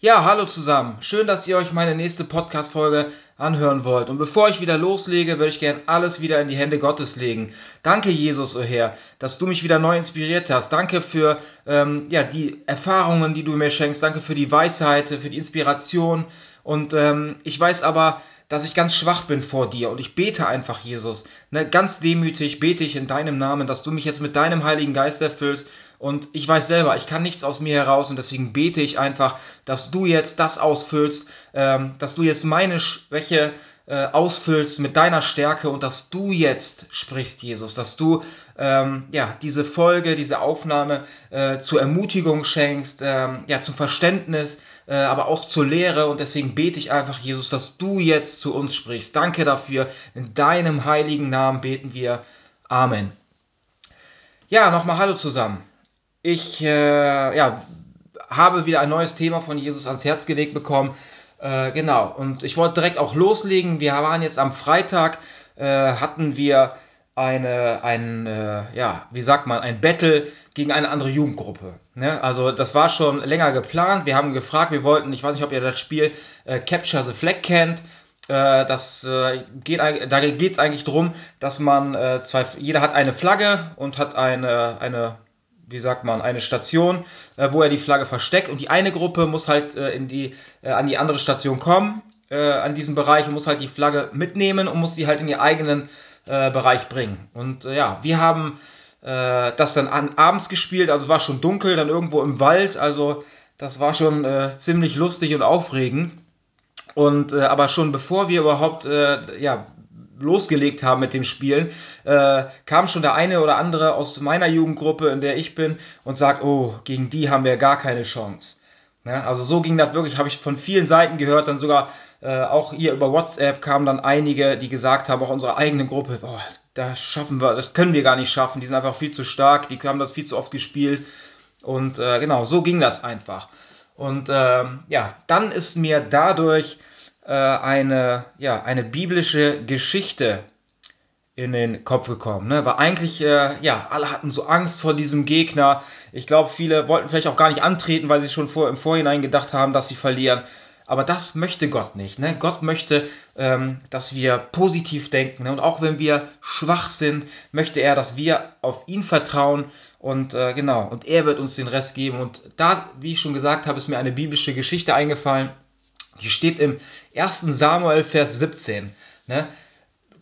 Ja, hallo zusammen. Schön, dass ihr euch meine nächste Podcast-Folge anhören wollt. Und bevor ich wieder loslege, würde ich gern alles wieder in die Hände Gottes legen. Danke, Jesus, o oh Herr, dass du mich wieder neu inspiriert hast. Danke für ähm, ja, die Erfahrungen, die du mir schenkst. Danke für die Weisheit, für die Inspiration. Und ähm, ich weiß aber, dass ich ganz schwach bin vor dir und ich bete einfach, Jesus. Ne, ganz demütig bete ich in deinem Namen, dass du mich jetzt mit deinem Heiligen Geist erfüllst. Und ich weiß selber, ich kann nichts aus mir heraus und deswegen bete ich einfach, dass du jetzt das ausfüllst, ähm, dass du jetzt meine Schwäche äh, ausfüllst mit deiner Stärke und dass du jetzt sprichst, Jesus, dass du ähm, ja, diese Folge, diese Aufnahme äh, zur Ermutigung schenkst, ähm, ja, zum Verständnis, äh, aber auch zur Lehre. Und deswegen bete ich einfach, Jesus, dass du jetzt zu uns sprichst. Danke dafür. In deinem heiligen Namen beten wir. Amen. Ja, nochmal Hallo zusammen. Ich äh, ja, habe wieder ein neues Thema von Jesus ans Herz gelegt bekommen. Äh, genau, und ich wollte direkt auch loslegen. Wir waren jetzt am Freitag, äh, hatten wir eine, ein, äh, ja, wie sagt man, ein Battle gegen eine andere Jugendgruppe. Ne? Also das war schon länger geplant. Wir haben gefragt, wir wollten, ich weiß nicht, ob ihr das Spiel äh, Capture the Flag kennt. Äh, das geht, da geht es eigentlich darum, dass man zwei, jeder hat eine Flagge und hat eine, eine wie sagt man, eine Station, äh, wo er die Flagge versteckt und die eine Gruppe muss halt äh, in die, äh, an die andere Station kommen, äh, an diesem Bereich und muss halt die Flagge mitnehmen und muss sie halt in ihr eigenen äh, Bereich bringen. Und äh, ja, wir haben das dann an, abends gespielt, also war schon dunkel, dann irgendwo im Wald, also das war schon ziemlich lustig und aufregend. Und aber schon bevor wir überhaupt ja, losgelegt haben mit dem Spielen, äh, kam schon der eine oder andere aus meiner Jugendgruppe, in der ich bin, und sagt, oh, gegen die haben wir gar keine Chance. Ja, also so ging das wirklich, habe ich von vielen Seiten gehört, dann sogar äh, auch hier über WhatsApp kamen dann einige, die gesagt haben, auch unsere eigene Gruppe, oh, das schaffen wir, das können wir gar nicht schaffen, die sind einfach viel zu stark, die haben das viel zu oft gespielt. Und äh, genau, so ging das einfach. Und ähm, ja, dann ist mir dadurch eine, ja, eine biblische Geschichte in den Kopf gekommen. Ne? Weil eigentlich, äh, ja, alle hatten so Angst vor diesem Gegner. Ich glaube, viele wollten vielleicht auch gar nicht antreten, weil sie schon vor, im Vorhinein gedacht haben, dass sie verlieren. Aber das möchte Gott nicht. Ne? Gott möchte, ähm, dass wir positiv denken. Ne? Und auch wenn wir schwach sind, möchte er, dass wir auf ihn vertrauen. Und äh, genau, und er wird uns den Rest geben. Und da, wie ich schon gesagt habe, ist mir eine biblische Geschichte eingefallen. Die steht im 1. Samuel, Vers 17. Ne?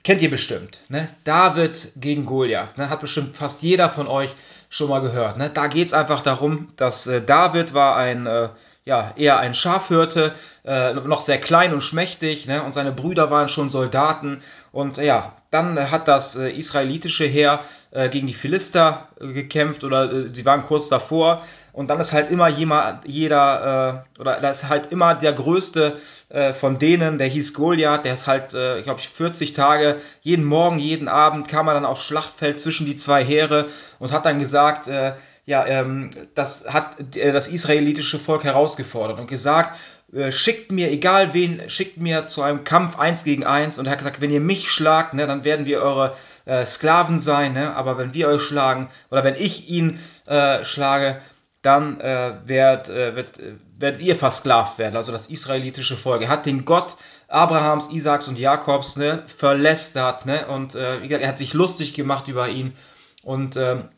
Kennt ihr bestimmt. Ne? David gegen Goliath. Ne? Hat bestimmt fast jeder von euch schon mal gehört. Ne? Da geht es einfach darum, dass äh, David war ein, äh, ja, eher ein Schafhirte, äh, noch sehr klein und schmächtig. Ne? Und seine Brüder waren schon Soldaten. Und ja, dann hat das äh, israelitische Heer äh, gegen die Philister äh, gekämpft oder sie waren kurz davor. Und dann ist halt immer jemand, jeder, äh, oder da ist halt immer der Größte äh, von denen, der hieß Goliath, der ist halt, äh, glaube ich, 40 Tage, jeden Morgen, jeden Abend kam er dann aufs Schlachtfeld zwischen die zwei Heere und hat dann gesagt, äh, ja, ähm, das hat äh, das israelitische Volk herausgefordert und gesagt, äh, schickt mir, egal wen, schickt mir zu einem Kampf eins gegen eins. Und er hat gesagt, wenn ihr mich schlagt, ne, dann werden wir eure äh, Sklaven sein, ne? aber wenn wir euch schlagen oder wenn ich ihn äh, schlage, dann äh, werd, äh, wird, äh, werdet ihr versklavt werden, also das israelitische Volk. Er hat den Gott Abrahams, Isaaks und Jakobs ne, verlästert ne, und äh, er hat sich lustig gemacht über ihn. Und ähm,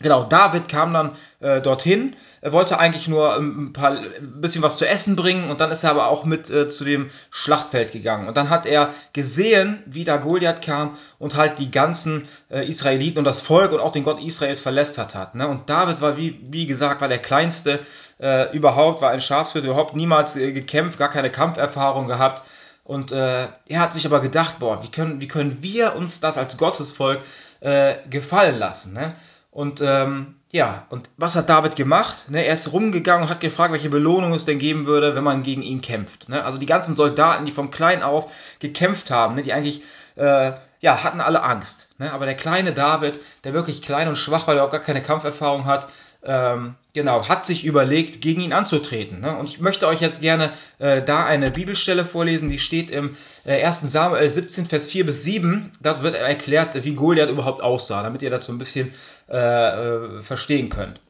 Genau, David kam dann äh, dorthin. Er wollte eigentlich nur ähm, ein, paar, ein bisschen was zu essen bringen und dann ist er aber auch mit äh, zu dem Schlachtfeld gegangen. Und dann hat er gesehen, wie da Goliath kam und halt die ganzen äh, Israeliten und das Volk und auch den Gott Israels verlästert hat. Ne? Und David war, wie, wie gesagt, war der kleinste äh, überhaupt, war ein Schafshirte, überhaupt niemals äh, gekämpft, gar keine Kampferfahrung gehabt. Und äh, er hat sich aber gedacht, boah, wie können, wie können wir uns das als Gottesvolk gefallen lassen? Ne? Und ähm, ja, und was hat David gemacht? Ne, er ist rumgegangen und hat gefragt, welche Belohnung es denn geben würde, wenn man gegen ihn kämpft. Ne? Also die ganzen Soldaten, die von klein auf gekämpft haben, ne, die eigentlich äh, ja, hatten alle Angst. Ne? Aber der kleine David, der wirklich klein und schwach war, der auch gar keine Kampferfahrung hat, ähm, genau, hat sich überlegt, gegen ihn anzutreten. Ne? Und ich möchte euch jetzt gerne äh, da eine Bibelstelle vorlesen, die steht im äh, 1. Samuel 17, Vers 4 bis 7. Dort wird erklärt, wie Goliath überhaupt aussah, damit ihr dazu ein bisschen äh, äh, verstehen könnt.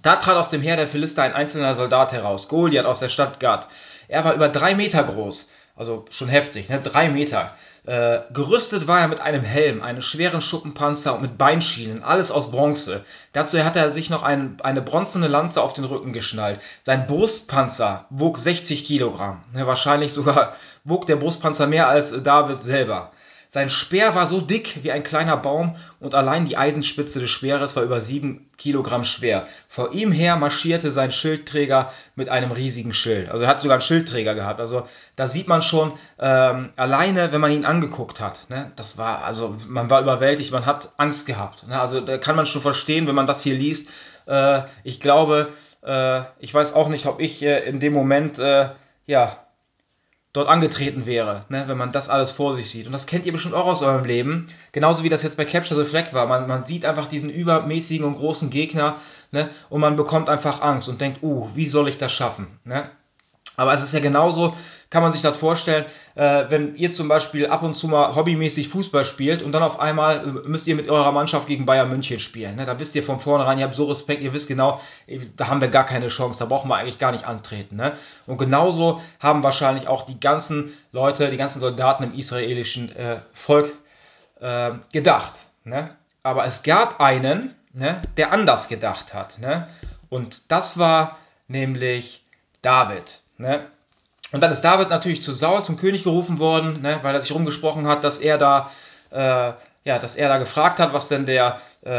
Da trat aus dem Heer der Philister ein einzelner Soldat heraus, Goliath aus der Stadt Gad. Er war über drei Meter groß, also schon heftig, ne? drei Meter. Äh, gerüstet war er mit einem Helm, einem schweren Schuppenpanzer und mit Beinschienen, alles aus Bronze. Dazu hatte er sich noch ein, eine bronzene Lanze auf den Rücken geschnallt. Sein Brustpanzer wog 60 Kilogramm. Ne? Wahrscheinlich sogar wog der Brustpanzer mehr als David selber. Sein Speer war so dick wie ein kleiner Baum und allein die Eisenspitze des Speeres war über sieben Kilogramm schwer. Vor ihm her marschierte sein Schildträger mit einem riesigen Schild. Also er hat sogar einen Schildträger gehabt. Also da sieht man schon ähm, alleine, wenn man ihn angeguckt hat. Ne, das war also man war überwältigt, man hat Angst gehabt. Ne, also da kann man schon verstehen, wenn man das hier liest. Äh, ich glaube, äh, ich weiß auch nicht, ob ich äh, in dem Moment äh, ja dort angetreten wäre, ne, wenn man das alles vor sich sieht. Und das kennt ihr bestimmt auch aus eurem Leben. Genauso wie das jetzt bei Capture the Flag war. Man, man sieht einfach diesen übermäßigen und großen Gegner ne, und man bekommt einfach Angst und denkt, uh, wie soll ich das schaffen? Ne? Aber es ist ja genauso, kann man sich das vorstellen, äh, wenn ihr zum Beispiel ab und zu mal hobbymäßig Fußball spielt und dann auf einmal äh, müsst ihr mit eurer Mannschaft gegen Bayern München spielen. Ne? Da wisst ihr von vornherein, ihr habt so Respekt, ihr wisst genau, da haben wir gar keine Chance, da brauchen wir eigentlich gar nicht antreten. Ne? Und genauso haben wahrscheinlich auch die ganzen Leute, die ganzen Soldaten im israelischen äh, Volk äh, gedacht. Ne? Aber es gab einen, ne, der anders gedacht hat. Ne? Und das war nämlich David. Ne? Und dann ist David natürlich zu Saul, zum König gerufen worden, ne, weil er sich rumgesprochen hat, dass er da, äh, ja, dass er da gefragt hat, was denn der, äh,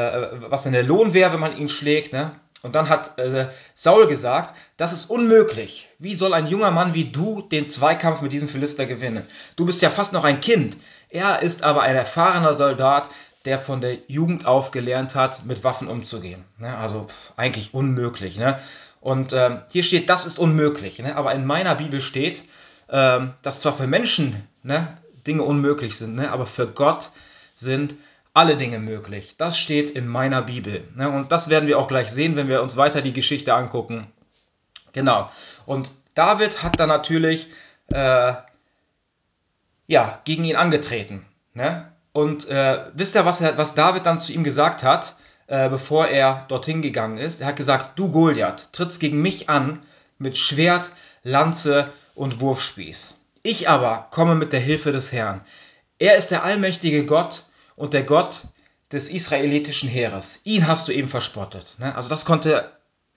was denn der Lohn wäre, wenn man ihn schlägt. Ne? Und dann hat äh, Saul gesagt, das ist unmöglich. Wie soll ein junger Mann wie du den Zweikampf mit diesem Philister gewinnen? Du bist ja fast noch ein Kind. Er ist aber ein erfahrener Soldat, der von der Jugend auf gelernt hat, mit Waffen umzugehen. Ne? Also pff, eigentlich unmöglich. Ne? Und ähm, hier steht, das ist unmöglich. Ne? Aber in meiner Bibel steht, ähm, dass zwar für Menschen ne, Dinge unmöglich sind, ne, aber für Gott sind alle Dinge möglich. Das steht in meiner Bibel. Ne? Und das werden wir auch gleich sehen, wenn wir uns weiter die Geschichte angucken. Genau. Und David hat dann natürlich äh, ja, gegen ihn angetreten. Ne? Und äh, wisst ihr, was, er, was David dann zu ihm gesagt hat? Äh, bevor er dorthin gegangen ist. Er hat gesagt, du Goliath, trittst gegen mich an mit Schwert, Lanze und Wurfspieß. Ich aber komme mit der Hilfe des Herrn. Er ist der allmächtige Gott und der Gott des israelitischen Heeres. Ihn hast du eben verspottet. Ne? Also das konnte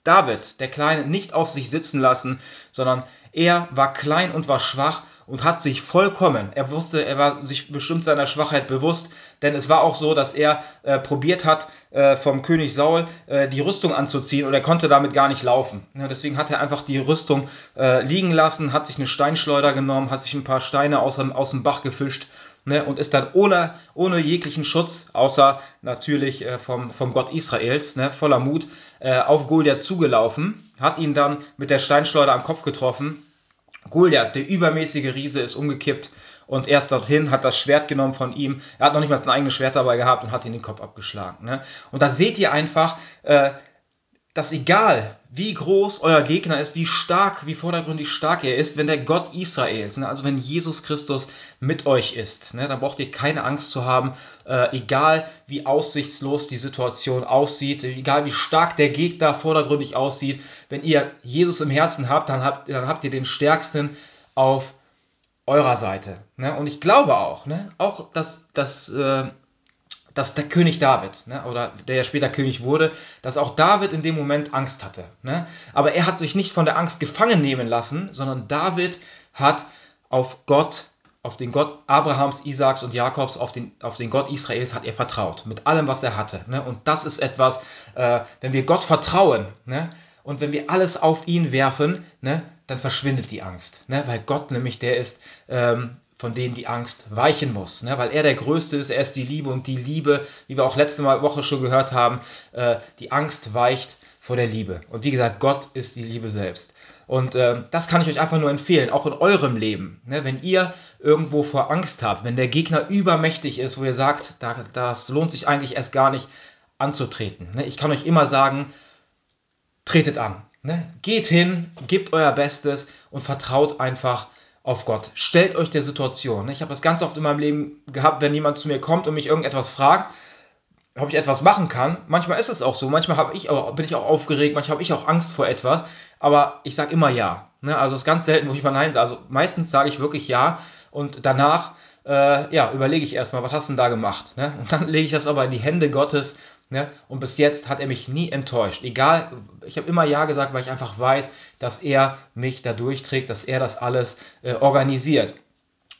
David, der Kleine, nicht auf sich sitzen lassen, sondern er war klein und war schwach und hat sich vollkommen, er wusste, er war sich bestimmt seiner Schwachheit bewusst, denn es war auch so, dass er äh, probiert hat, äh, vom König Saul äh, die Rüstung anzuziehen und er konnte damit gar nicht laufen. Ja, deswegen hat er einfach die Rüstung äh, liegen lassen, hat sich eine Steinschleuder genommen, hat sich ein paar Steine aus, aus dem Bach gefischt ne, und ist dann ohne, ohne jeglichen Schutz, außer natürlich äh, vom, vom Gott Israels, ne, voller Mut, äh, auf Goliath zugelaufen, hat ihn dann mit der Steinschleuder am Kopf getroffen. Goliath, der übermäßige Riese, ist umgekippt und erst dorthin hat das Schwert genommen von ihm. Er hat noch nicht mal sein eigenes Schwert dabei gehabt und hat ihn den Kopf abgeschlagen. Ne? Und da seht ihr einfach, äh, dass egal wie groß euer Gegner ist, wie stark, wie vordergründig stark er ist, wenn der Gott Israels, ne, also wenn Jesus Christus mit euch ist, ne, dann braucht ihr keine Angst zu haben, äh, egal wie aussichtslos die Situation aussieht, egal wie stark der Gegner vordergründig aussieht, wenn ihr Jesus im Herzen habt, dann habt, dann habt ihr den Stärksten auf eurer Seite. Ne? Und ich glaube auch, auch dass, dass äh, dass der König David, ne, oder der ja später König wurde, dass auch David in dem Moment Angst hatte. Ne? Aber er hat sich nicht von der Angst gefangen nehmen lassen, sondern David hat auf Gott, auf den Gott Abrahams, Isaaks und Jakobs, auf den, auf den Gott Israels hat er vertraut, mit allem, was er hatte. Ne? Und das ist etwas, äh, wenn wir Gott vertrauen ne? und wenn wir alles auf ihn werfen, ne? dann verschwindet die Angst. Ne? Weil Gott nämlich der ist, ähm, von denen die Angst weichen muss, ne? weil er der Größte ist, er ist die Liebe und die Liebe, wie wir auch letzte Woche schon gehört haben, äh, die Angst weicht vor der Liebe. Und wie gesagt, Gott ist die Liebe selbst. Und äh, das kann ich euch einfach nur empfehlen, auch in eurem Leben. Ne? Wenn ihr irgendwo vor Angst habt, wenn der Gegner übermächtig ist, wo ihr sagt, da, das lohnt sich eigentlich erst gar nicht anzutreten. Ne? Ich kann euch immer sagen, tretet an. Ne? Geht hin, gebt euer Bestes und vertraut einfach auf Gott. Stellt euch der Situation. Ich habe das ganz oft in meinem Leben gehabt, wenn jemand zu mir kommt und mich irgendetwas fragt, ob ich etwas machen kann. Manchmal ist es auch so, manchmal ich bin ich auch aufgeregt, manchmal habe ich auch Angst vor etwas, aber ich sage immer ja. Ne? Also es ist ganz selten, wo ich mal Nein sage. Also meistens sage ich wirklich ja und danach äh, ja, überlege ich erstmal, was hast du denn da gemacht? Ne? Und dann lege ich das aber in die Hände Gottes. Ne? Und bis jetzt hat er mich nie enttäuscht. Egal, ich habe immer Ja gesagt, weil ich einfach weiß, dass er mich da durchträgt, dass er das alles äh, organisiert.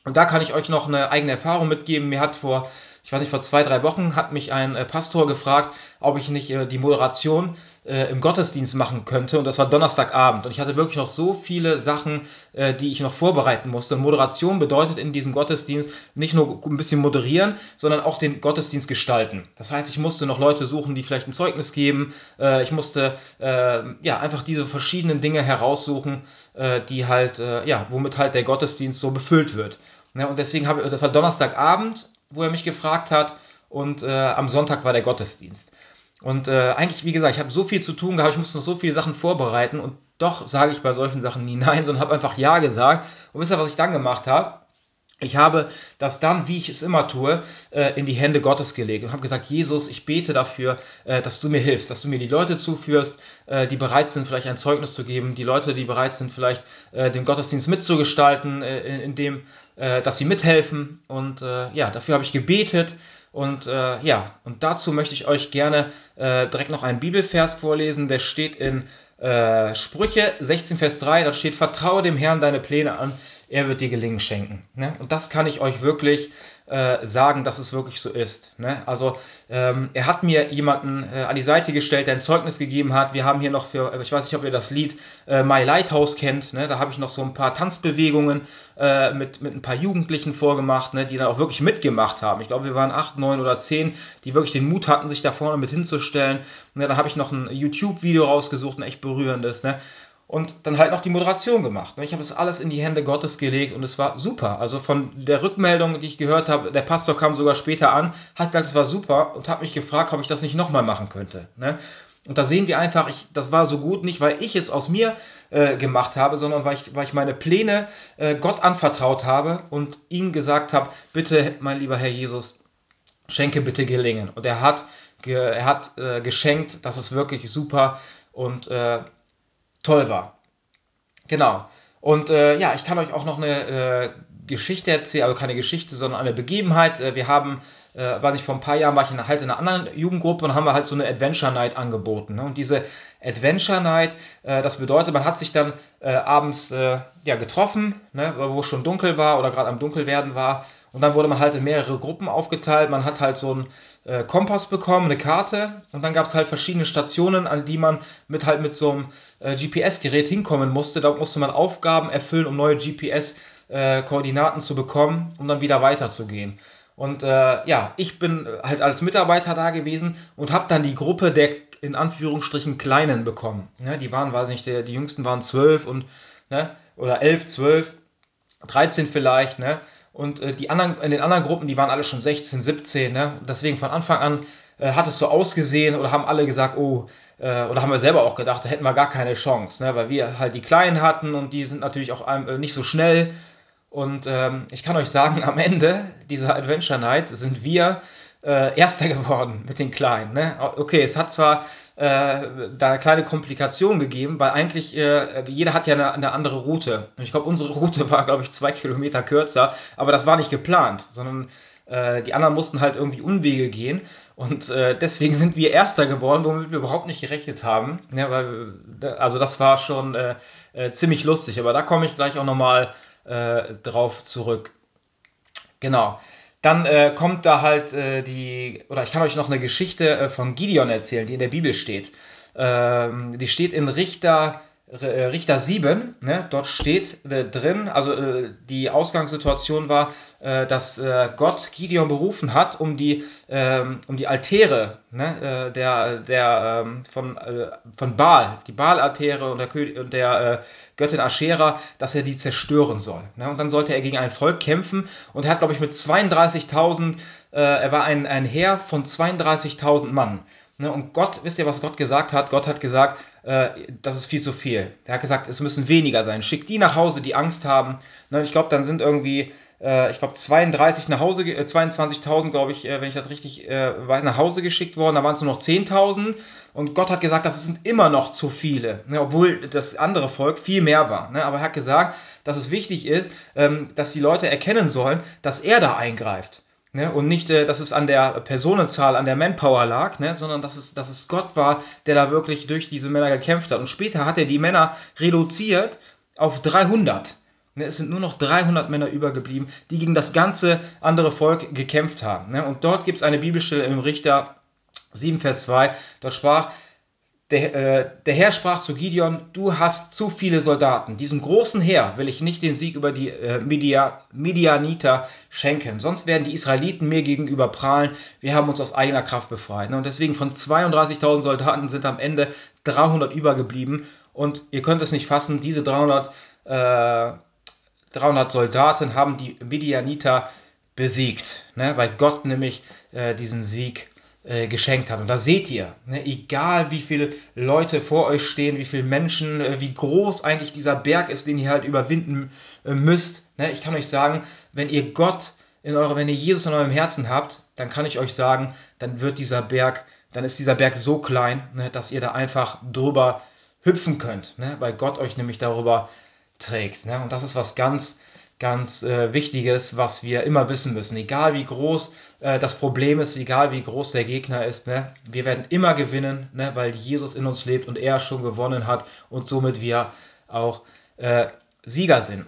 Und da kann ich euch noch eine eigene Erfahrung mitgeben. Mir hat vor ich weiß nicht, vor zwei, drei Wochen hat mich ein äh, Pastor gefragt, ob ich nicht äh, die Moderation äh, im Gottesdienst machen könnte. Und das war Donnerstagabend. Und ich hatte wirklich noch so viele Sachen, die ich noch vorbereiten musste. Und Moderation bedeutet in diesem Gottesdienst nicht nur ein bisschen moderieren, sondern auch den Gottesdienst gestalten. Das heißt, ich musste noch Leute suchen, die vielleicht ein Zeugnis geben. Ich musste ja einfach diese verschiedenen Dinge heraussuchen, die halt, ja, womit halt der Gottesdienst so befüllt wird. Ja, und deswegen habe ich, das war Donnerstagabend wo er mich gefragt hat. Und äh, am Sonntag war der Gottesdienst. Und äh, eigentlich, wie gesagt, ich habe so viel zu tun gehabt, ich musste noch so viele Sachen vorbereiten und doch sage ich bei solchen Sachen nie nein, sondern habe einfach ja gesagt. Und wisst ihr, was ich dann gemacht habe? Ich habe das dann, wie ich es immer tue, äh, in die Hände Gottes gelegt und habe gesagt, Jesus, ich bete dafür, äh, dass du mir hilfst, dass du mir die Leute zuführst, äh, die bereit sind, vielleicht ein Zeugnis zu geben, die Leute, die bereit sind, vielleicht den Gottesdienst mitzugestalten, indem, dass sie mithelfen. Und ja, dafür habe ich gebetet. Und ja, und dazu möchte ich euch gerne direkt noch einen Bibelvers vorlesen, der steht in Sprüche 16, Vers 3, da steht, vertraue dem Herrn deine Pläne an er wird dir Gelingen schenken. Ne? Und das kann ich euch wirklich äh, sagen, dass es wirklich so ist. Ne? Also ähm, er hat mir jemanden äh, an die Seite gestellt, der ein Zeugnis gegeben hat. Wir haben hier noch für, ich weiß nicht, ob ihr das Lied äh, My Lighthouse kennt. Ne? Da habe ich noch so ein paar Tanzbewegungen äh, mit, mit ein paar Jugendlichen vorgemacht, ne? die dann auch wirklich mitgemacht haben. Ich glaube, wir waren acht, neun oder zehn, die wirklich den Mut hatten, sich da vorne mit hinzustellen. Ne? Da habe ich noch ein YouTube-Video rausgesucht, ein echt berührendes. Ne? Und dann halt noch die Moderation gemacht. Ne? Ich habe das alles in die Hände Gottes gelegt und es war super. Also von der Rückmeldung, die ich gehört habe, der Pastor kam sogar später an, hat gesagt, es war super und hat mich gefragt, ob ich das nicht nochmal machen könnte. Ne? Und da sehen wir einfach, ich, das war so gut, nicht weil ich es aus mir äh, gemacht habe, sondern weil ich, weil ich meine Pläne äh, Gott anvertraut habe und ihm gesagt habe, bitte, mein lieber Herr Jesus, schenke bitte Gelingen. Und er hat, ge, er hat äh, geschenkt, das ist wirklich super und äh, toll war. Genau. Und äh, ja, ich kann euch auch noch eine äh, Geschichte erzählen, also keine Geschichte, sondern eine Begebenheit. Äh, wir haben, äh, weiß ich, vor ein paar Jahren war ich in, halt in einer anderen Jugendgruppe und haben wir halt so eine Adventure Night angeboten. Ne? Und diese Adventure Night, äh, das bedeutet, man hat sich dann äh, abends äh, ja, getroffen, ne, wo es schon dunkel war oder gerade am Dunkelwerden war. Und dann wurde man halt in mehrere Gruppen aufgeteilt. Man hat halt so einen äh, Kompass bekommen, eine Karte. Und dann gab es halt verschiedene Stationen, an die man mit halt mit so einem äh, GPS-Gerät hinkommen musste. Da musste man Aufgaben erfüllen, um neue GPS-Koordinaten äh, zu bekommen, um dann wieder weiterzugehen. Und äh, ja, ich bin halt als Mitarbeiter da gewesen und habe dann die Gruppe der in Anführungsstrichen Kleinen bekommen. Ja, die waren, weiß nicht, der, die jüngsten waren zwölf und ne, oder elf, zwölf, 13 vielleicht, ne? Und äh, die anderen, in den anderen Gruppen, die waren alle schon 16, 17, ne? Deswegen von Anfang an äh, hat es so ausgesehen oder haben alle gesagt, oh, äh, oder haben wir selber auch gedacht, da hätten wir gar keine Chance, ne? Weil wir halt die Kleinen hatten und die sind natürlich auch äh, nicht so schnell. Und ähm, ich kann euch sagen, am Ende dieser Adventure Night sind wir äh, Erster geworden mit den Kleinen. Ne? Okay, es hat zwar da eine kleine Komplikation gegeben, weil eigentlich äh, jeder hat ja eine, eine andere Route. Und ich glaube, unsere Route war, glaube ich, zwei Kilometer kürzer, aber das war nicht geplant, sondern äh, die anderen mussten halt irgendwie Unwege gehen. Und äh, deswegen sind wir Erster geworden, womit wir überhaupt nicht gerechnet haben. Ja, weil, äh, also das war schon äh, äh, ziemlich lustig, aber da komme ich gleich auch nochmal äh, drauf zurück. Genau. Dann äh, kommt da halt äh, die, oder ich kann euch noch eine Geschichte äh, von Gideon erzählen, die in der Bibel steht. Ähm, die steht in Richter Richter 7, ne, dort steht äh, drin, also äh, die Ausgangssituation war, äh, dass äh, Gott Gideon berufen hat, um die, ähm, um die Altäre ne, äh, der, der, ähm, von, von Baal, die Baal-Altäre und der, und der Göttin Aschera, dass er die zerstören soll. Ne? Und dann sollte er gegen ein Volk kämpfen und er hat, glaube ich, mit 32.000, er war ein, ein Heer von 32.000 Mann. Ne? Und Gott, wisst ihr, was Gott gesagt hat? Gott hat gesagt, äh, das ist viel zu viel. Er hat gesagt, es müssen weniger sein. Schickt die nach Hause, die Angst haben. Ne, ich glaube, dann sind irgendwie äh, ich glaube 32 nach Hause, äh, 22.000, glaube ich, äh, wenn ich das richtig äh, weiß, nach Hause geschickt worden. Da waren es nur noch 10.000. Und Gott hat gesagt, das sind immer noch zu viele, ne, obwohl das andere Volk viel mehr war. Ne? Aber er hat gesagt, dass es wichtig ist, ähm, dass die Leute erkennen sollen, dass er da eingreift. Ne? Und nicht, äh, dass es an der Personenzahl, an der Manpower lag, ne? sondern dass es, dass es Gott war, der da wirklich durch diese Männer gekämpft hat. Und später hat er die Männer reduziert auf 300. Ne, es sind nur noch 300 Männer übergeblieben, die gegen das ganze andere Volk gekämpft haben. Ne? Und dort gibt es eine Bibelstelle im Richter 7, Vers 2. Dort sprach, der, äh, der, Herr sprach zu Gideon, du hast zu viele Soldaten. Diesem großen Heer will ich nicht den Sieg über die äh, Midia, Midianiter schenken. Sonst werden die Israeliten mir gegenüber prahlen. Wir haben uns aus eigener Kraft befreit. Und deswegen von 32.000 Soldaten sind am Ende 300 übergeblieben. Und ihr könnt es nicht fassen, diese 300 äh, 300 Soldaten haben die Midianiter besiegt, ne, weil Gott nämlich äh, diesen Sieg äh, geschenkt hat. Und da seht ihr, ne, egal wie viele Leute vor euch stehen, wie viele Menschen, äh, wie groß eigentlich dieser Berg ist, den ihr halt überwinden äh, müsst. Ne, ich kann euch sagen, wenn ihr Gott in eurem, wenn ihr Jesus in eurem Herzen habt, dann kann ich euch sagen, dann wird dieser Berg, dann ist dieser Berg so klein, ne, dass ihr da einfach drüber hüpfen könnt, ne, weil Gott euch nämlich darüber trägt. Ne? Und das ist was ganz, ganz äh, Wichtiges, was wir immer wissen müssen. Egal wie groß äh, das Problem ist, egal wie groß der Gegner ist, ne? wir werden immer gewinnen, ne? weil Jesus in uns lebt und er schon gewonnen hat und somit wir auch äh, Sieger sind.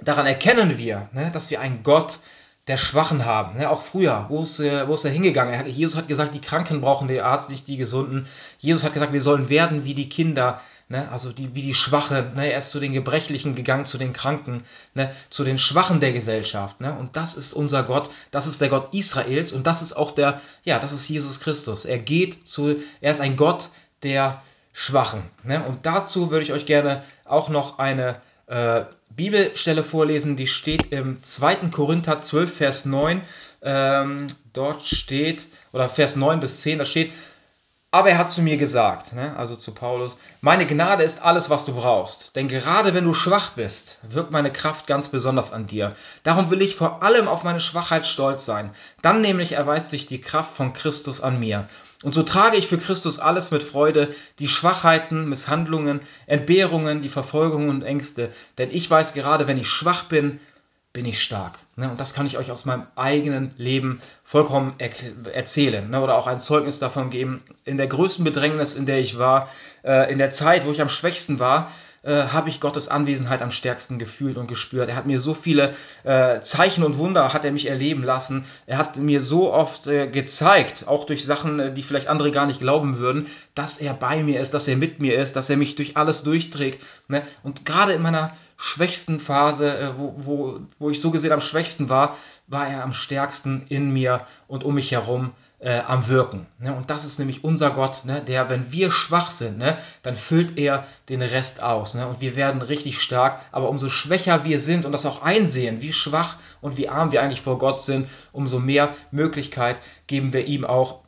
Daran erkennen wir, ne? dass wir einen Gott der Schwachen haben. Ne? Auch früher, wo ist, äh, wo ist er hingegangen? Jesus hat gesagt, die Kranken brauchen den Arzt, nicht die Gesunden. Jesus hat gesagt, wir sollen werden wie die Kinder, ne? also die, wie die Schwachen. Ne? Er ist zu den Gebrechlichen gegangen, zu den Kranken, ne? zu den Schwachen der Gesellschaft. Ne? Und das ist unser Gott, das ist der Gott Israels und das ist auch der, ja, das ist Jesus Christus. Er geht zu, er ist ein Gott der Schwachen. Ne? Und dazu würde ich euch gerne auch noch eine äh, Bibelstelle vorlesen, die steht im 2. Korinther 12, Vers 9. Ähm, dort steht, oder Vers 9 bis 10, da steht, aber er hat zu mir gesagt, ne, also zu Paulus, meine Gnade ist alles, was du brauchst. Denn gerade wenn du schwach bist, wirkt meine Kraft ganz besonders an dir. Darum will ich vor allem auf meine Schwachheit stolz sein. Dann nämlich erweist sich die Kraft von Christus an mir. Und so trage ich für Christus alles mit Freude, die Schwachheiten, Misshandlungen, Entbehrungen, die Verfolgungen und Ängste. Denn ich weiß gerade, wenn ich schwach bin, bin ich stark. Ne? Und das kann ich euch aus meinem eigenen Leben vollkommen er erzählen ne? oder auch ein Zeugnis davon geben. In der größten Bedrängnis, in der ich war, äh, in der Zeit, wo ich am schwächsten war, äh, habe ich Gottes Anwesenheit am stärksten gefühlt und gespürt. Er hat mir so viele äh, Zeichen und Wunder hat er mich erleben lassen. Er hat mir so oft äh, gezeigt, auch durch Sachen, äh, die vielleicht andere gar nicht glauben würden, dass er bei mir ist, dass er mit mir ist, dass er mich durch alles durchträgt. Ne? Und gerade in meiner schwächsten Phase, äh, wo, wo, wo ich so gesehen am schwächsten war, war er am stärksten in mir und um mich herum äh, am Wirken. Ne? Und das ist nämlich unser Gott, ne? der, wenn wir schwach sind, ne? dann füllt er den Rest aus. Ne? Und wir werden richtig stark. Aber umso schwächer wir sind und das auch einsehen, wie schwach und wie arm wir eigentlich vor Gott sind, umso mehr Möglichkeit geben wir ihm auch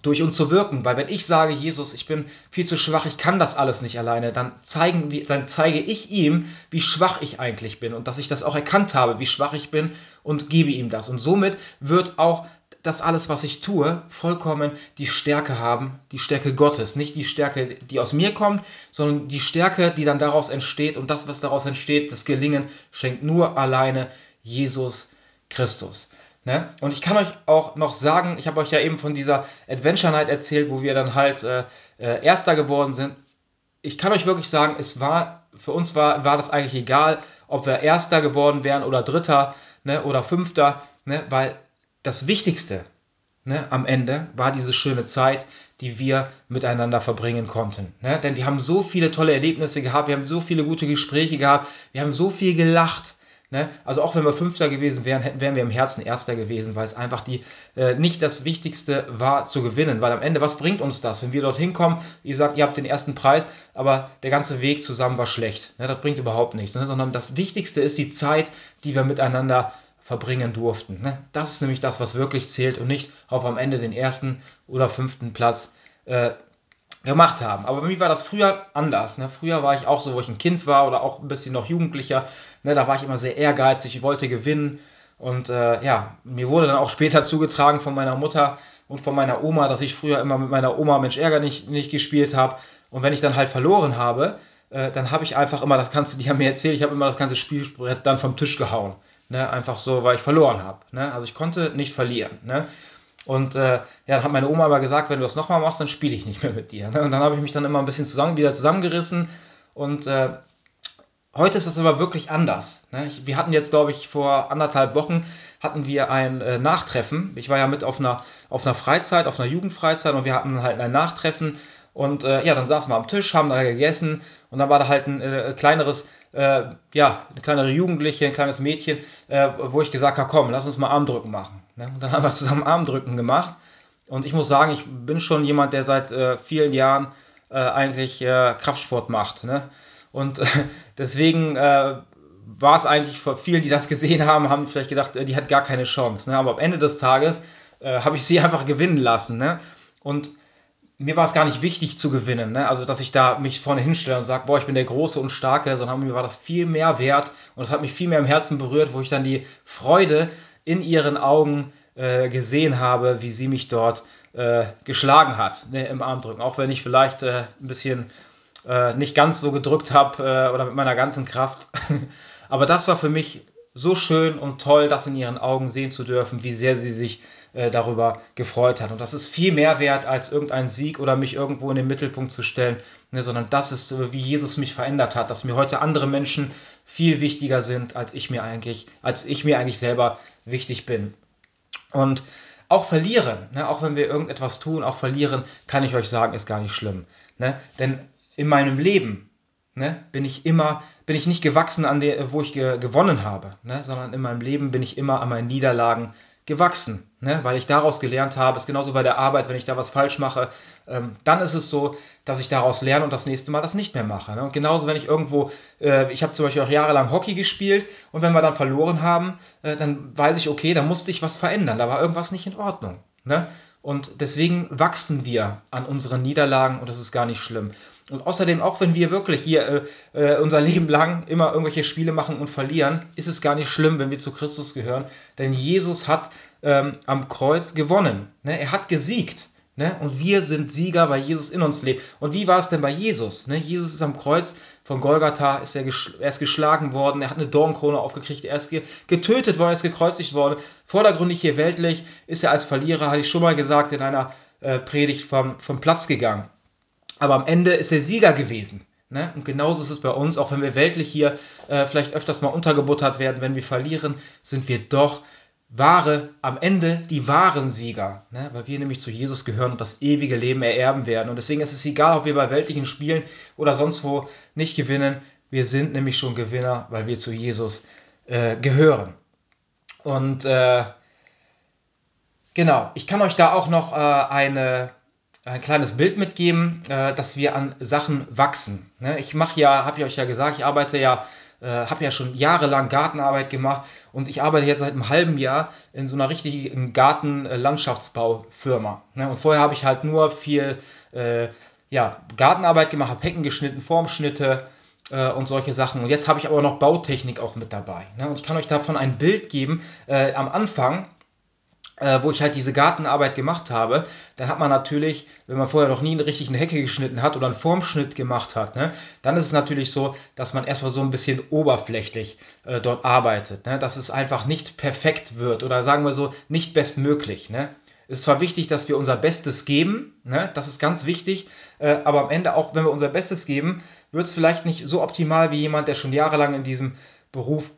durch uns zu wirken. Weil wenn ich sage, Jesus, ich bin viel zu schwach, ich kann das alles nicht alleine, dann, zeigen wir, dann zeige ich ihm, wie schwach ich eigentlich bin und dass ich das auch erkannt habe, wie schwach ich bin und gebe ihm das. Und somit wird auch das alles, was ich tue, vollkommen die Stärke haben, die Stärke Gottes. Nicht die Stärke, die aus mir kommt, sondern die Stärke, die dann daraus entsteht. Und das, was daraus entsteht, das Gelingen, schenkt nur alleine Jesus Christus. Ne? Und ich kann euch auch noch sagen, ich habe euch ja eben von dieser Adventure Night erzählt, wo wir dann halt äh, äh, Erster geworden sind. Ich kann euch wirklich sagen, es war, für uns war, war das eigentlich egal, ob wir Erster geworden wären oder Dritter ne, oder Fünfter, ne, weil das Wichtigste ne, am Ende war diese schöne Zeit, die wir miteinander verbringen konnten. Ne? Denn wir haben so viele tolle Erlebnisse gehabt, wir haben so viele gute Gespräche gehabt, wir haben so viel gelacht. Ne? Also auch wenn wir Fünfter gewesen wären, hätten, wären wir im Herzen Erster gewesen, weil es einfach die, äh, nicht das Wichtigste war zu gewinnen. Weil am Ende, was bringt uns das, wenn wir dorthin kommen, ihr sagt, ihr habt den ersten Preis, aber der ganze Weg zusammen war schlecht. Ne? Das bringt überhaupt nichts. Ne? Sondern das Wichtigste ist die Zeit, die wir miteinander verbringen durften. Ne? Das ist nämlich das, was wirklich zählt und nicht auf am Ende den ersten oder fünften Platz äh, gemacht haben. Aber bei mir war das früher anders. Ne? Früher war ich auch so, wo ich ein Kind war oder auch ein bisschen noch Jugendlicher. Ne? Da war ich immer sehr ehrgeizig, ich wollte gewinnen. Und äh, ja, mir wurde dann auch später zugetragen von meiner Mutter und von meiner Oma, dass ich früher immer mit meiner Oma Mensch Ärger nicht, nicht gespielt habe. Und wenn ich dann halt verloren habe, äh, dann habe ich einfach immer, das kannst du dir mir erzählen, ich habe immer das ganze Spielbrett dann vom Tisch gehauen. Ne? Einfach so, weil ich verloren habe. Ne? Also ich konnte nicht verlieren. Ne? Und äh, ja, dann hat meine Oma aber gesagt, wenn du das nochmal machst, dann spiele ich nicht mehr mit dir. Ne? Und dann habe ich mich dann immer ein bisschen zusammen, wieder zusammengerissen. Und äh, heute ist das aber wirklich anders. Ne? Wir hatten jetzt, glaube ich, vor anderthalb Wochen hatten wir ein äh, Nachtreffen. Ich war ja mit auf einer, auf einer Freizeit, auf einer Jugendfreizeit und wir hatten halt ein Nachtreffen. Und äh, ja, dann saßen wir am Tisch, haben da gegessen und dann war da halt ein äh, kleineres, äh, ja, eine kleinere Jugendliche, ein kleines Mädchen, äh, wo ich gesagt habe, komm, lass uns mal Armdrücken machen. Ne? Und dann haben wir zusammen Armdrücken gemacht. Und ich muss sagen, ich bin schon jemand, der seit äh, vielen Jahren äh, eigentlich Kraftsport macht. Ne? Und deswegen war es eigentlich für vielen, die das gesehen haben, haben vielleicht gedacht, die hat gar keine Chance. Ne? Aber am Ende des Tages habe ich sie einfach gewinnen lassen. Ne? Und mir war es gar nicht wichtig zu gewinnen, ne? also dass ich da mich vorne hinstelle und sage, boah, ich bin der Große und Starke, sondern mir war das viel mehr wert und es hat mich viel mehr im Herzen berührt, wo ich dann die Freude in ihren Augen äh, gesehen habe, wie sie mich dort äh, geschlagen hat ne, im Armdrücken. Auch wenn ich vielleicht äh, ein bisschen äh, nicht ganz so gedrückt habe äh, oder mit meiner ganzen Kraft. Aber das war für mich so schön und toll, das in ihren Augen sehen zu dürfen, wie sehr sie sich äh, darüber gefreut hat. Und das ist viel mehr wert als irgendein Sieg oder mich irgendwo in den Mittelpunkt zu stellen, ne, sondern das ist, äh, wie Jesus mich verändert hat, dass mir heute andere Menschen viel wichtiger sind, als ich mir eigentlich, als ich mir eigentlich selber wichtig bin. Und auch verlieren, ne, auch wenn wir irgendetwas tun, auch verlieren, kann ich euch sagen, ist gar nicht schlimm. Ne? Denn in meinem Leben ne, bin ich immer, bin ich nicht gewachsen an der, wo ich ge gewonnen habe, ne, sondern in meinem Leben bin ich immer an meinen Niederlagen gewachsen, ne, weil ich daraus gelernt habe. Ist genauso bei der Arbeit, wenn ich da was falsch mache, ähm, dann ist es so, dass ich daraus lerne und das nächste Mal das nicht mehr mache. Ne? Und genauso, wenn ich irgendwo, äh, ich habe zum Beispiel auch jahrelang Hockey gespielt und wenn wir dann verloren haben, äh, dann weiß ich, okay, da musste ich was verändern, da war irgendwas nicht in Ordnung. Ne? Und deswegen wachsen wir an unseren Niederlagen und das ist gar nicht schlimm. Und außerdem, auch wenn wir wirklich hier äh, äh, unser Leben lang immer irgendwelche Spiele machen und verlieren, ist es gar nicht schlimm, wenn wir zu Christus gehören. Denn Jesus hat ähm, am Kreuz gewonnen. Ne? Er hat gesiegt. Ne? Und wir sind Sieger, weil Jesus in uns lebt. Und wie war es denn bei Jesus? Ne? Jesus ist am Kreuz von Golgatha, ist er, er ist geschlagen worden, er hat eine Dornkrone aufgekriegt, er ist getötet worden, er ist gekreuzigt worden. Vordergründig hier weltlich ist er als Verlierer, hatte ich schon mal gesagt, in einer äh, Predigt vom, vom Platz gegangen. Aber am Ende ist er Sieger gewesen. Ne? Und genauso ist es bei uns, auch wenn wir weltlich hier äh, vielleicht öfters mal untergebuttert werden, wenn wir verlieren, sind wir doch wahre, am Ende die wahren Sieger, ne? weil wir nämlich zu Jesus gehören und das ewige Leben ererben werden. Und deswegen ist es egal, ob wir bei weltlichen Spielen oder sonst wo nicht gewinnen, wir sind nämlich schon Gewinner, weil wir zu Jesus äh, gehören. Und äh, genau, ich kann euch da auch noch äh, eine, ein kleines Bild mitgeben, äh, dass wir an Sachen wachsen. Ne? Ich mache ja, habe ich euch ja gesagt, ich arbeite ja äh, habe ja schon jahrelang Gartenarbeit gemacht und ich arbeite jetzt seit einem halben Jahr in so einer richtigen Gartenlandschaftsbaufirma. Ne? Und vorher habe ich halt nur viel äh, ja, Gartenarbeit gemacht, habe Hecken geschnitten, Formschnitte äh, und solche Sachen. Und jetzt habe ich aber noch Bautechnik auch mit dabei. Ne? Und ich kann euch davon ein Bild geben. Äh, am Anfang äh, wo ich halt diese Gartenarbeit gemacht habe, dann hat man natürlich, wenn man vorher noch nie eine richtige Hecke geschnitten hat oder einen Formschnitt gemacht hat, ne, dann ist es natürlich so, dass man erstmal so ein bisschen oberflächlich äh, dort arbeitet, ne, dass es einfach nicht perfekt wird oder sagen wir so, nicht bestmöglich. Ne. Es ist zwar wichtig, dass wir unser Bestes geben, ne, das ist ganz wichtig, äh, aber am Ende auch, wenn wir unser Bestes geben, wird es vielleicht nicht so optimal wie jemand, der schon jahrelang in diesem Beruf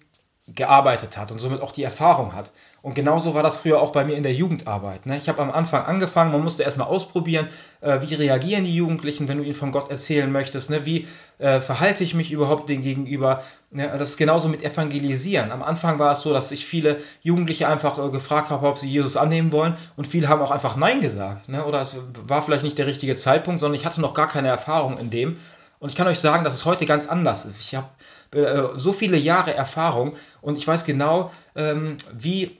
gearbeitet hat und somit auch die Erfahrung hat. Und genauso war das früher auch bei mir in der Jugendarbeit. Ne? Ich habe am Anfang angefangen, man musste erstmal ausprobieren, äh, wie reagieren die Jugendlichen, wenn du ihnen von Gott erzählen möchtest. Ne? Wie äh, verhalte ich mich überhaupt denen gegenüber? Ne? Das ist genauso mit Evangelisieren. Am Anfang war es so, dass ich viele Jugendliche einfach äh, gefragt habe, ob sie Jesus annehmen wollen. Und viele haben auch einfach Nein gesagt. Ne? Oder es war vielleicht nicht der richtige Zeitpunkt, sondern ich hatte noch gar keine Erfahrung in dem. Und ich kann euch sagen, dass es heute ganz anders ist. Ich habe äh, so viele Jahre Erfahrung und ich weiß genau, ähm, wie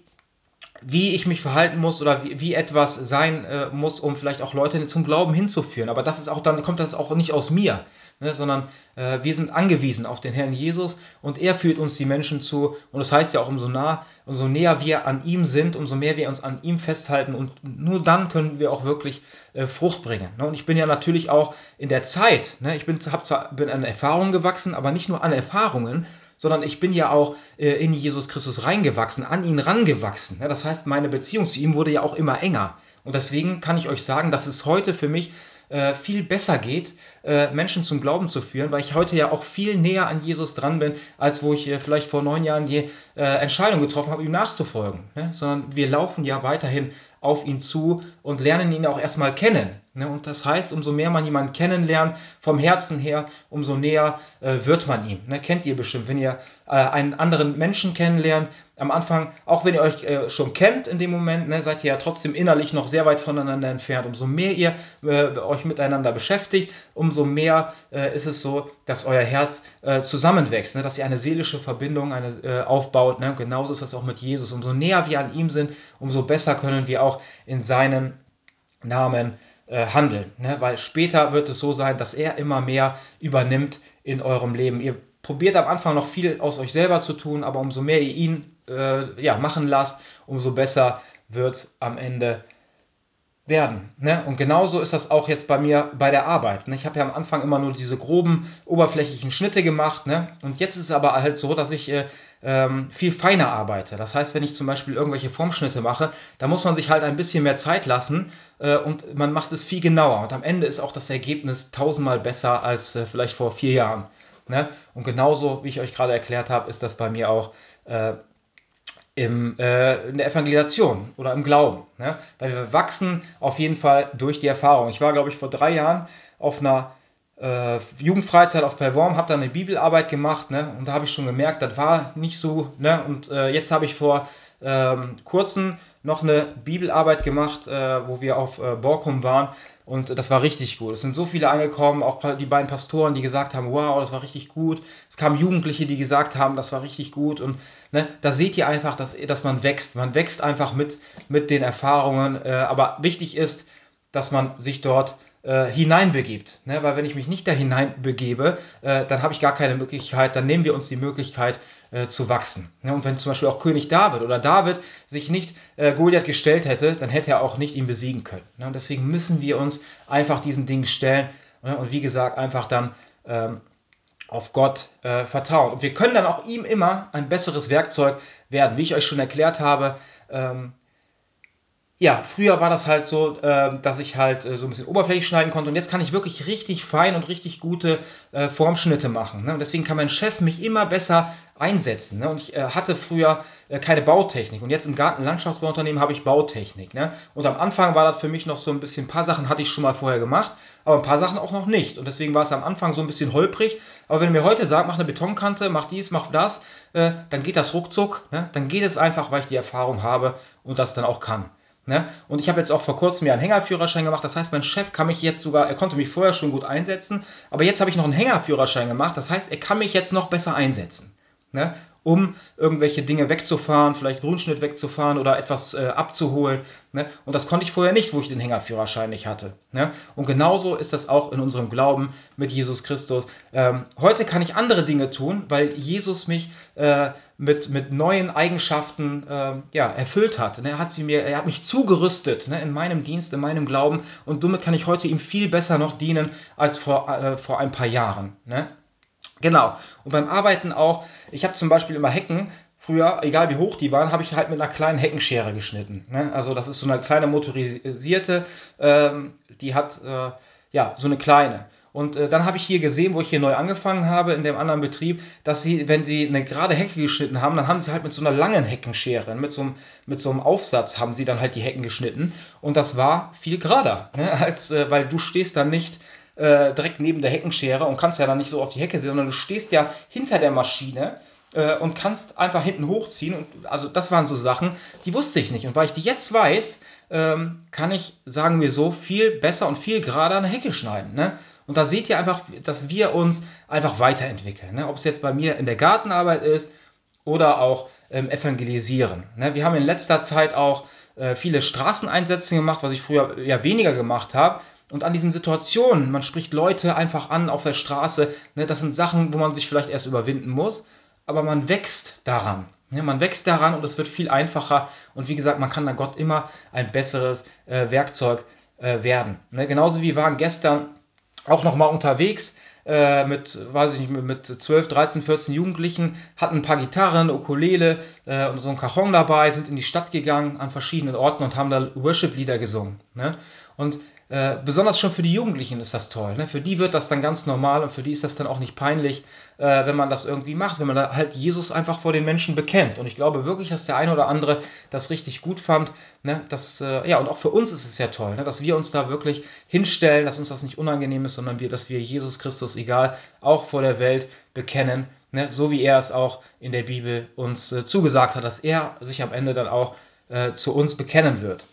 wie ich mich verhalten muss oder wie, wie etwas sein äh, muss, um vielleicht auch Leute zum Glauben hinzuführen. Aber das ist auch dann kommt das auch nicht aus mir, ne, sondern äh, wir sind angewiesen auf den Herrn Jesus und er führt uns die Menschen zu. Und das heißt ja auch, umso nah, umso näher wir an ihm sind, umso mehr wir uns an ihm festhalten und nur dann können wir auch wirklich äh, Frucht bringen. Ne? Und ich bin ja natürlich auch in der Zeit, ne, ich bin, hab zwar, bin an Erfahrungen gewachsen, aber nicht nur an Erfahrungen, sondern ich bin ja auch äh, in Jesus Christus reingewachsen, an ihn rangewachsen. Ja, das heißt, meine Beziehung zu ihm wurde ja auch immer enger. Und deswegen kann ich euch sagen, dass es heute für mich äh, viel besser geht, äh, Menschen zum Glauben zu führen, weil ich heute ja auch viel näher an Jesus dran bin, als wo ich äh, vielleicht vor neun Jahren die äh, Entscheidung getroffen habe, ihm nachzufolgen. Ne? Sondern wir laufen ja weiterhin auf ihn zu und lernen ihn auch erstmal kennen. Ne? Und das heißt, umso mehr man jemanden kennenlernt, vom Herzen her, umso näher äh, wird man ihm. Ne? Kennt ihr bestimmt, wenn ihr äh, einen anderen Menschen kennenlernt, am Anfang, auch wenn ihr euch äh, schon kennt in dem Moment, ne, seid ihr ja trotzdem innerlich noch sehr weit voneinander entfernt. Umso mehr ihr äh, euch miteinander beschäftigt, umso mehr äh, ist es so, dass euer Herz äh, zusammenwächst, ne, dass ihr eine seelische Verbindung eine, aufbaut. Ne? Genauso ist das auch mit Jesus. Umso näher wir an ihm sind, umso besser können wir auch in seinem Namen äh, handeln. Ne? Weil später wird es so sein, dass er immer mehr übernimmt in eurem Leben. Ihr probiert am Anfang noch viel aus euch selber zu tun, aber umso mehr ihr ihn äh, ja, machen lasst, umso besser wird es am Ende werden. Ne? Und genauso ist das auch jetzt bei mir bei der Arbeit. Ne? Ich habe ja am Anfang immer nur diese groben, oberflächlichen Schnitte gemacht. Ne? Und jetzt ist es aber halt so, dass ich äh, ähm, viel feiner arbeite. Das heißt, wenn ich zum Beispiel irgendwelche Formschnitte mache, da muss man sich halt ein bisschen mehr Zeit lassen äh, und man macht es viel genauer. Und am Ende ist auch das Ergebnis tausendmal besser als äh, vielleicht vor vier Jahren. Ne? Und genauso, wie ich euch gerade erklärt habe, ist das bei mir auch äh, im, äh, in der Evangelisation oder im Glauben. Ne? Weil wir wachsen auf jeden Fall durch die Erfahrung. Ich war, glaube ich, vor drei Jahren auf einer äh, Jugendfreizeit auf Perform, habe da eine Bibelarbeit gemacht ne? und da habe ich schon gemerkt, das war nicht so. Ne? Und äh, jetzt habe ich vor ähm, kurzem noch eine Bibelarbeit gemacht, äh, wo wir auf äh, Borkum waren und das war richtig gut. Es sind so viele angekommen, auch die beiden Pastoren, die gesagt haben, wow, das war richtig gut. Es kamen Jugendliche, die gesagt haben, das war richtig gut. Und ne, da seht ihr einfach, dass, dass man wächst. Man wächst einfach mit, mit den Erfahrungen. Äh, aber wichtig ist, dass man sich dort äh, hineinbegibt. Ne? Weil wenn ich mich nicht da hineinbegebe, äh, dann habe ich gar keine Möglichkeit, dann nehmen wir uns die Möglichkeit, äh, zu wachsen. Ja, und wenn zum Beispiel auch König David oder David sich nicht äh, Goliath gestellt hätte, dann hätte er auch nicht ihn besiegen können. Ja, und deswegen müssen wir uns einfach diesen Dingen stellen ja, und wie gesagt einfach dann ähm, auf Gott äh, vertrauen. Und wir können dann auch ihm immer ein besseres Werkzeug werden. Wie ich euch schon erklärt habe, ähm, ja, früher war das halt so, äh, dass ich halt äh, so ein bisschen oberflächlich schneiden konnte und jetzt kann ich wirklich richtig fein und richtig gute äh, Formschnitte machen. Ne? Und deswegen kann mein Chef mich immer besser einsetzen. Ne? Und ich äh, hatte früher äh, keine Bautechnik und jetzt im Gartenlandschaftsbauunternehmen habe ich Bautechnik. Ne? Und am Anfang war das für mich noch so ein bisschen, ein paar Sachen hatte ich schon mal vorher gemacht, aber ein paar Sachen auch noch nicht. Und deswegen war es am Anfang so ein bisschen holprig. Aber wenn ihr mir heute sagt, mach eine Betonkante, mach dies, mach das, äh, dann geht das ruckzuck. Ne? Dann geht es einfach, weil ich die Erfahrung habe und das dann auch kann. Ne? Und ich habe jetzt auch vor kurzem ja einen Hängerführerschein gemacht. Das heißt, mein Chef kann mich jetzt sogar, er konnte mich vorher schon gut einsetzen, aber jetzt habe ich noch einen Hängerführerschein gemacht. Das heißt, er kann mich jetzt noch besser einsetzen. Ne? Um irgendwelche Dinge wegzufahren, vielleicht Grundschnitt wegzufahren oder etwas äh, abzuholen. Ne? Und das konnte ich vorher nicht, wo ich den Hängerführerschein nicht hatte. Ne? Und genauso ist das auch in unserem Glauben mit Jesus Christus. Ähm, heute kann ich andere Dinge tun, weil Jesus mich äh, mit, mit neuen Eigenschaften äh, ja, erfüllt hat. Ne? Er hat sie mir, er hat mich zugerüstet ne? in meinem Dienst, in meinem Glauben und somit kann ich heute ihm viel besser noch dienen als vor, äh, vor ein paar Jahren. Ne? Genau. Und beim Arbeiten auch, ich habe zum Beispiel immer Hecken, früher, egal wie hoch die waren, habe ich halt mit einer kleinen Heckenschere geschnitten. Ne? Also das ist so eine kleine motorisierte, ähm, die hat äh, ja so eine kleine. Und äh, dann habe ich hier gesehen, wo ich hier neu angefangen habe, in dem anderen Betrieb, dass sie, wenn sie eine gerade Hecke geschnitten haben, dann haben sie halt mit so einer langen Heckenschere, mit so einem, mit so einem Aufsatz haben sie dann halt die Hecken geschnitten. Und das war viel gerader, ne? als, äh, weil du stehst dann nicht äh, direkt neben der Heckenschere und kannst ja dann nicht so auf die Hecke sehen, sondern du stehst ja hinter der Maschine äh, und kannst einfach hinten hochziehen. Und also das waren so Sachen, die wusste ich nicht. Und weil ich die jetzt weiß, ähm, kann ich, sagen wir so, viel besser und viel gerader eine Hecke schneiden. Ne? Und da seht ihr einfach, dass wir uns einfach weiterentwickeln. Ne? Ob es jetzt bei mir in der Gartenarbeit ist oder auch ähm, evangelisieren. Ne? Wir haben in letzter Zeit auch äh, viele Straßeneinsätze gemacht, was ich früher ja weniger gemacht habe. Und an diesen Situationen, man spricht Leute einfach an auf der Straße, ne, das sind Sachen, wo man sich vielleicht erst überwinden muss, aber man wächst daran. Ne, man wächst daran und es wird viel einfacher. Und wie gesagt, man kann da Gott immer ein besseres äh, Werkzeug äh, werden. Ne, genauso wie wir waren gestern auch nochmal unterwegs äh, mit, weiß ich nicht, mit 12, 13, 14 Jugendlichen, hatten ein paar Gitarren, Ukulele äh, und so ein Cajon dabei, sind in die Stadt gegangen an verschiedenen Orten und haben da Worship-Lieder gesungen. Ne? Und äh, besonders schon für die Jugendlichen ist das toll. Ne? Für die wird das dann ganz normal und für die ist das dann auch nicht peinlich, äh, wenn man das irgendwie macht, wenn man da halt Jesus einfach vor den Menschen bekennt. Und ich glaube wirklich, dass der eine oder andere das richtig gut fand. Ne? Das, äh, ja, und auch für uns ist es ja toll, ne? dass wir uns da wirklich hinstellen, dass uns das nicht unangenehm ist, sondern wir, dass wir Jesus Christus, egal, auch vor der Welt bekennen. Ne? So wie er es auch in der Bibel uns äh, zugesagt hat, dass er sich am Ende dann auch äh, zu uns bekennen wird.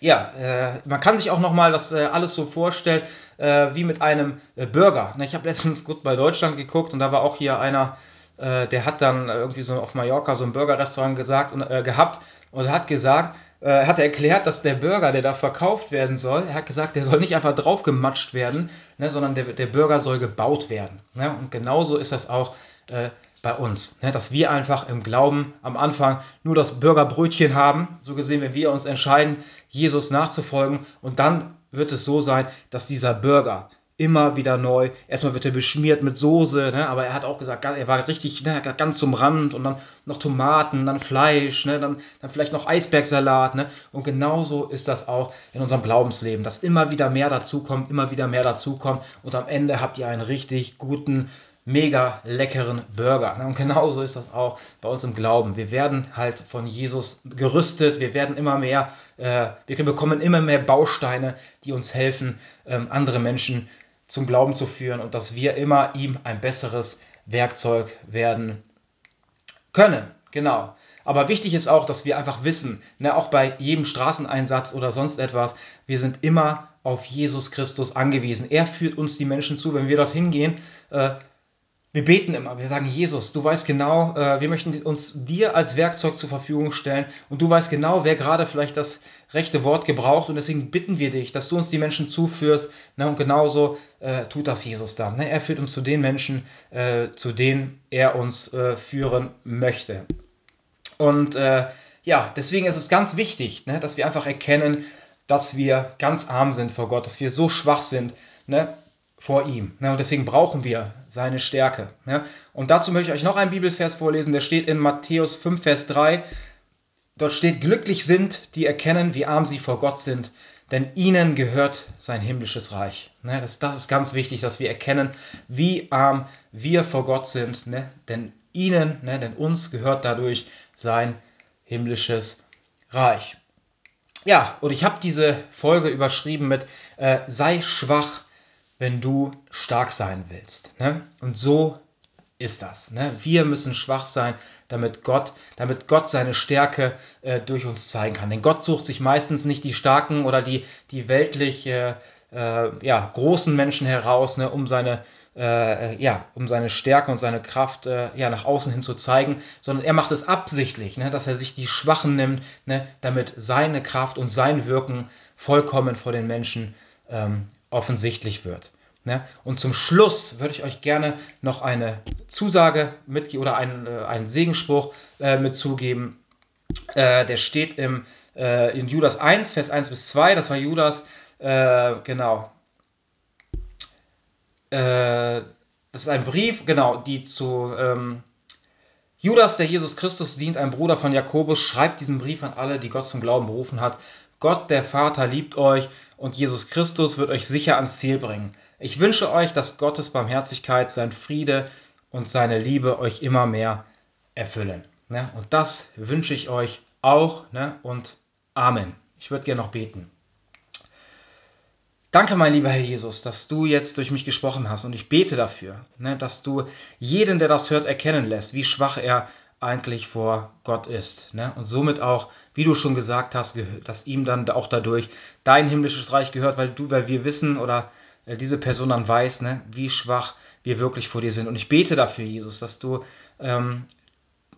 Ja, äh, man kann sich auch nochmal das äh, alles so vorstellen, äh, wie mit einem äh, Burger. Ne, ich habe letztens gut bei Deutschland geguckt und da war auch hier einer, äh, der hat dann irgendwie so auf Mallorca so ein Burgerrestaurant gesagt und, äh, gehabt und hat gesagt, hat erklärt, dass der Burger, der da verkauft werden soll, er hat gesagt, der soll nicht einfach draufgematscht werden, ne, sondern der, der Burger soll gebaut werden. Ne? Und genauso ist das auch bei uns. Ne? Dass wir einfach im Glauben am Anfang nur das Bürgerbrötchen haben, so gesehen, wenn wir uns entscheiden, Jesus nachzufolgen. Und dann wird es so sein, dass dieser Burger immer wieder neu, erstmal wird er beschmiert mit Soße, ne? aber er hat auch gesagt, er war richtig ne, ganz zum Rand und dann noch Tomaten, dann Fleisch, ne? dann, dann vielleicht noch Eisbergsalat. Ne? Und genauso ist das auch in unserem Glaubensleben, dass immer wieder mehr dazukommt, immer wieder mehr dazukommt und am Ende habt ihr einen richtig guten mega leckeren Burger. Und genauso ist das auch bei uns im Glauben. Wir werden halt von Jesus gerüstet, wir werden immer mehr, äh, wir bekommen immer mehr Bausteine, die uns helfen, ähm, andere Menschen zum Glauben zu führen und dass wir immer ihm ein besseres Werkzeug werden können. Genau. Aber wichtig ist auch, dass wir einfach wissen, ne, auch bei jedem Straßeneinsatz oder sonst etwas, wir sind immer auf Jesus Christus angewiesen. Er führt uns die Menschen zu, wenn wir dorthin gehen. Äh, wir beten immer, wir sagen, Jesus, du weißt genau, äh, wir möchten uns dir als Werkzeug zur Verfügung stellen und du weißt genau, wer gerade vielleicht das rechte Wort gebraucht und deswegen bitten wir dich, dass du uns die Menschen zuführst und genauso äh, tut das Jesus dann. Ne? Er führt uns zu den Menschen, äh, zu denen er uns führen möchte. Und ja, deswegen ist es ganz wichtig, ne, dass wir einfach erkennen, dass wir ganz arm sind vor Gott, dass wir so schwach sind, ne, vor ihm. Ne? Und deswegen brauchen wir seine Stärke. Ne? Und dazu möchte ich euch noch einen Bibelvers vorlesen, der steht in Matthäus 5, Vers 3. Dort steht, glücklich sind, die erkennen, wie arm sie vor Gott sind, denn ihnen gehört sein himmlisches Reich. Ne? Das, ist ganz wichtig, dass wir erkennen, wie arm wir vor Gott sind, denn ihnen, ne? denn uns gehört dadurch sein himmlisches Reich. Ja, und ich habe diese Folge überschrieben mit äh, sei schwach, wenn du stark sein willst. Ne? Und so ist das. Ne? Wir müssen schwach sein, damit Gott, damit Gott seine Stärke äh, durch uns zeigen kann. Denn Gott sucht sich meistens nicht die starken oder die, die weltlich äh, äh, ja, großen Menschen heraus, ne, um seine äh, ja, um seine Stärke und seine Kraft äh, ja, nach außen hin zu zeigen, sondern er macht es absichtlich, ne, dass er sich die Schwachen nimmt, ne, damit seine Kraft und sein Wirken vollkommen vor den Menschen ähm, offensichtlich wird. Ne? Und zum Schluss würde ich euch gerne noch eine Zusage mitgeben oder einen, äh, einen Segenspruch äh, mitzugeben. Äh, der steht im, äh, in Judas 1, Vers 1 bis 2. Das war Judas, äh, genau. Äh, das ist ein Brief, genau, die zu ähm, Judas, der Jesus Christus dient, ein Bruder von Jakobus, schreibt diesen Brief an alle, die Gott zum Glauben berufen hat. Gott, der Vater, liebt euch und Jesus Christus wird euch sicher ans Ziel bringen. Ich wünsche euch, dass Gottes Barmherzigkeit, sein Friede und seine Liebe euch immer mehr erfüllen. Ne? Und das wünsche ich euch auch. Ne? Und Amen. Ich würde gerne noch beten. Danke, mein lieber Herr Jesus, dass du jetzt durch mich gesprochen hast und ich bete dafür, ne, dass du jeden, der das hört, erkennen lässt, wie schwach er eigentlich vor Gott ist. Ne? Und somit auch, wie du schon gesagt hast, dass ihm dann auch dadurch dein himmlisches Reich gehört, weil du, weil wir wissen oder äh, diese Person dann weiß, ne, wie schwach wir wirklich vor dir sind. Und ich bete dafür, Jesus, dass du ähm,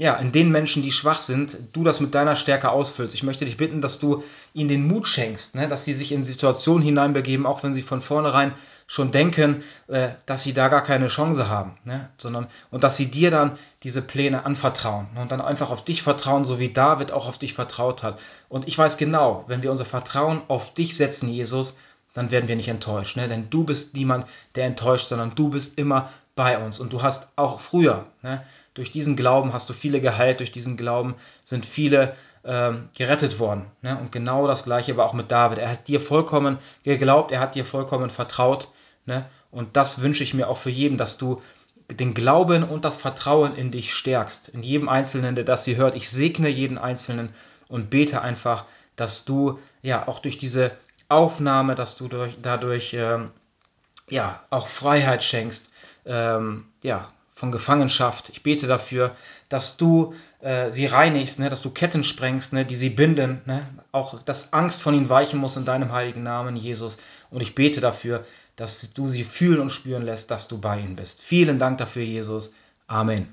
ja, in den Menschen, die schwach sind, du das mit deiner Stärke ausfüllst. Ich möchte dich bitten, dass du ihnen den Mut schenkst, ne? dass sie sich in Situationen hineinbegeben, auch wenn sie von vornherein schon denken, äh, dass sie da gar keine Chance haben, ne? sondern und dass sie dir dann diese Pläne anvertrauen ne? und dann einfach auf dich vertrauen, so wie David auch auf dich vertraut hat. Und ich weiß genau, wenn wir unser Vertrauen auf dich setzen, Jesus, dann werden wir nicht enttäuscht, ne? denn du bist niemand, der enttäuscht, sondern du bist immer bei uns und du hast auch früher ne? durch diesen Glauben hast du viele geheilt, durch diesen Glauben sind viele ähm, gerettet worden. Ne? Und genau das gleiche war auch mit David. Er hat dir vollkommen geglaubt, er hat dir vollkommen vertraut. Ne? Und das wünsche ich mir auch für jeden, dass du den Glauben und das Vertrauen in dich stärkst. In jedem Einzelnen, der das hier hört. Ich segne jeden Einzelnen und bete einfach, dass du ja auch durch diese Aufnahme, dass du durch, dadurch ähm, ja auch Freiheit schenkst. Ähm, ja, von Gefangenschaft. Ich bete dafür, dass du äh, sie reinigst, ne, dass du Ketten sprengst, ne, die sie binden. Ne, auch dass Angst von ihnen weichen muss in deinem heiligen Namen, Jesus. Und ich bete dafür, dass du sie fühlen und spüren lässt, dass du bei ihnen bist. Vielen Dank dafür, Jesus. Amen.